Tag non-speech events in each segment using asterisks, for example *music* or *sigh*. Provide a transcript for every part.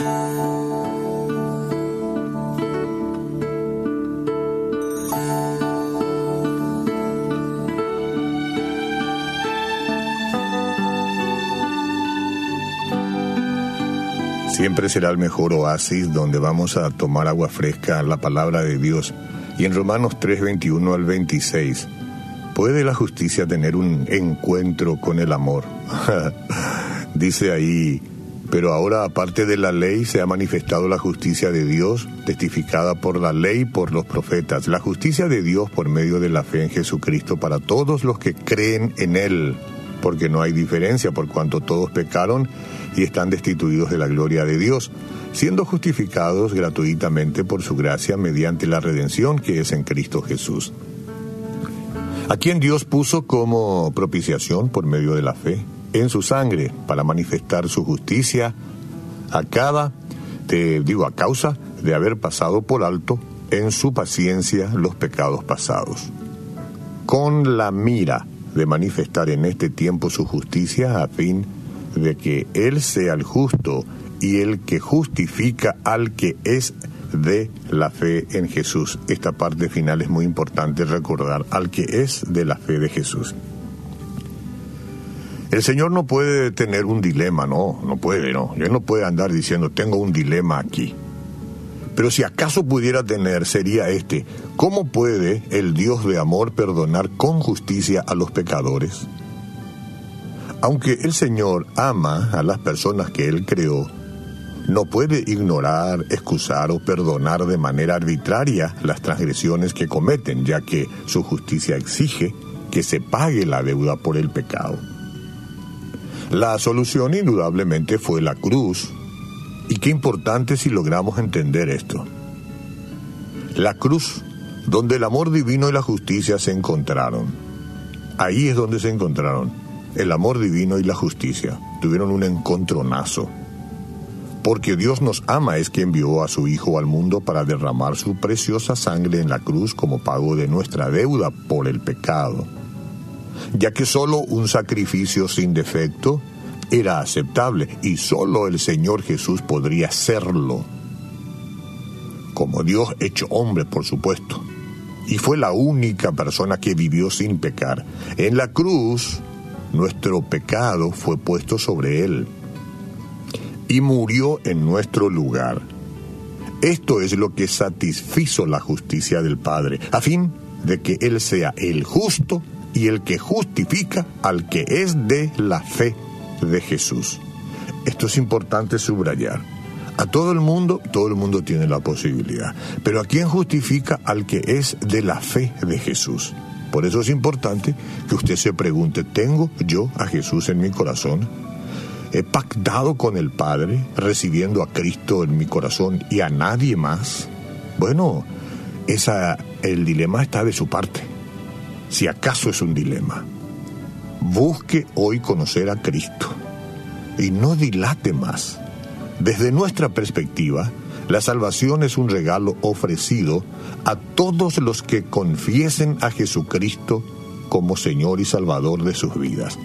Siempre será el mejor oasis donde vamos a tomar agua fresca, la palabra de Dios. Y en Romanos 3, 21 al 26, ¿puede la justicia tener un encuentro con el amor? *laughs* Dice ahí, pero ahora aparte de la ley se ha manifestado la justicia de Dios, testificada por la ley por los profetas, la justicia de Dios por medio de la fe en Jesucristo para todos los que creen en Él, porque no hay diferencia por cuanto todos pecaron y están destituidos de la gloria de Dios, siendo justificados gratuitamente por su gracia mediante la redención que es en Cristo Jesús. A quien Dios puso como propiciación por medio de la fe en su sangre para manifestar su justicia a cada, te digo, a causa de haber pasado por alto en su paciencia los pecados pasados. Con la mira de manifestar en este tiempo su justicia a fin de de que Él sea el justo y el que justifica al que es de la fe en Jesús. Esta parte final es muy importante recordar, al que es de la fe de Jesús. El Señor no puede tener un dilema, no, no puede, no. Él no puede andar diciendo, tengo un dilema aquí. Pero si acaso pudiera tener, sería este, ¿cómo puede el Dios de amor perdonar con justicia a los pecadores? Aunque el Señor ama a las personas que Él creó, no puede ignorar, excusar o perdonar de manera arbitraria las transgresiones que cometen, ya que su justicia exige que se pague la deuda por el pecado. La solución indudablemente fue la cruz, y qué importante si logramos entender esto. La cruz, donde el amor divino y la justicia se encontraron. Ahí es donde se encontraron el amor divino y la justicia tuvieron un encontronazo. Porque Dios nos ama es que envió a su Hijo al mundo para derramar su preciosa sangre en la cruz como pago de nuestra deuda por el pecado. Ya que solo un sacrificio sin defecto era aceptable y solo el Señor Jesús podría hacerlo. Como Dios hecho hombre, por supuesto. Y fue la única persona que vivió sin pecar. En la cruz, nuestro pecado fue puesto sobre él y murió en nuestro lugar. Esto es lo que satisfizo la justicia del Padre, a fin de que Él sea el justo y el que justifica al que es de la fe de Jesús. Esto es importante subrayar. A todo el mundo, todo el mundo tiene la posibilidad, pero ¿a quién justifica al que es de la fe de Jesús? Por eso es importante que usted se pregunte, ¿tengo yo a Jesús en mi corazón? ¿He pactado con el Padre, recibiendo a Cristo en mi corazón y a nadie más? Bueno, esa, el dilema está de su parte. Si acaso es un dilema, busque hoy conocer a Cristo y no dilate más. Desde nuestra perspectiva, la salvación es un regalo ofrecido a todos los que confiesen a Jesucristo como Señor y Salvador de sus vidas.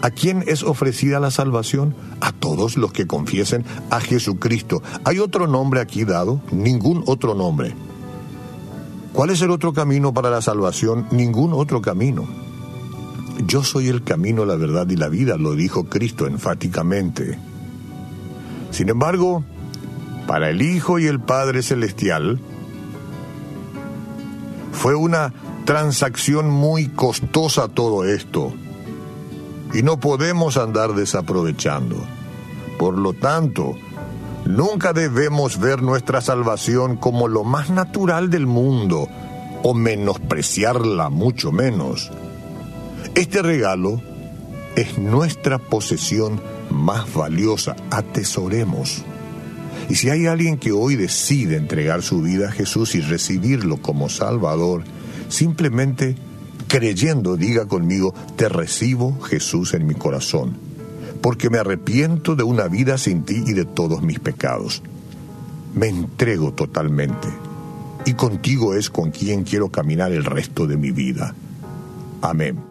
¿A quién es ofrecida la salvación? A todos los que confiesen a Jesucristo. ¿Hay otro nombre aquí dado? Ningún otro nombre. ¿Cuál es el otro camino para la salvación? Ningún otro camino. Yo soy el camino, la verdad y la vida, lo dijo Cristo enfáticamente. Sin embargo, para el Hijo y el Padre Celestial, fue una transacción muy costosa todo esto. Y no podemos andar desaprovechando. Por lo tanto, nunca debemos ver nuestra salvación como lo más natural del mundo o menospreciarla mucho menos. Este regalo es nuestra posesión más valiosa. Atesoremos. Y si hay alguien que hoy decide entregar su vida a Jesús y recibirlo como Salvador, simplemente creyendo, diga conmigo, te recibo Jesús en mi corazón, porque me arrepiento de una vida sin ti y de todos mis pecados. Me entrego totalmente, y contigo es con quien quiero caminar el resto de mi vida. Amén.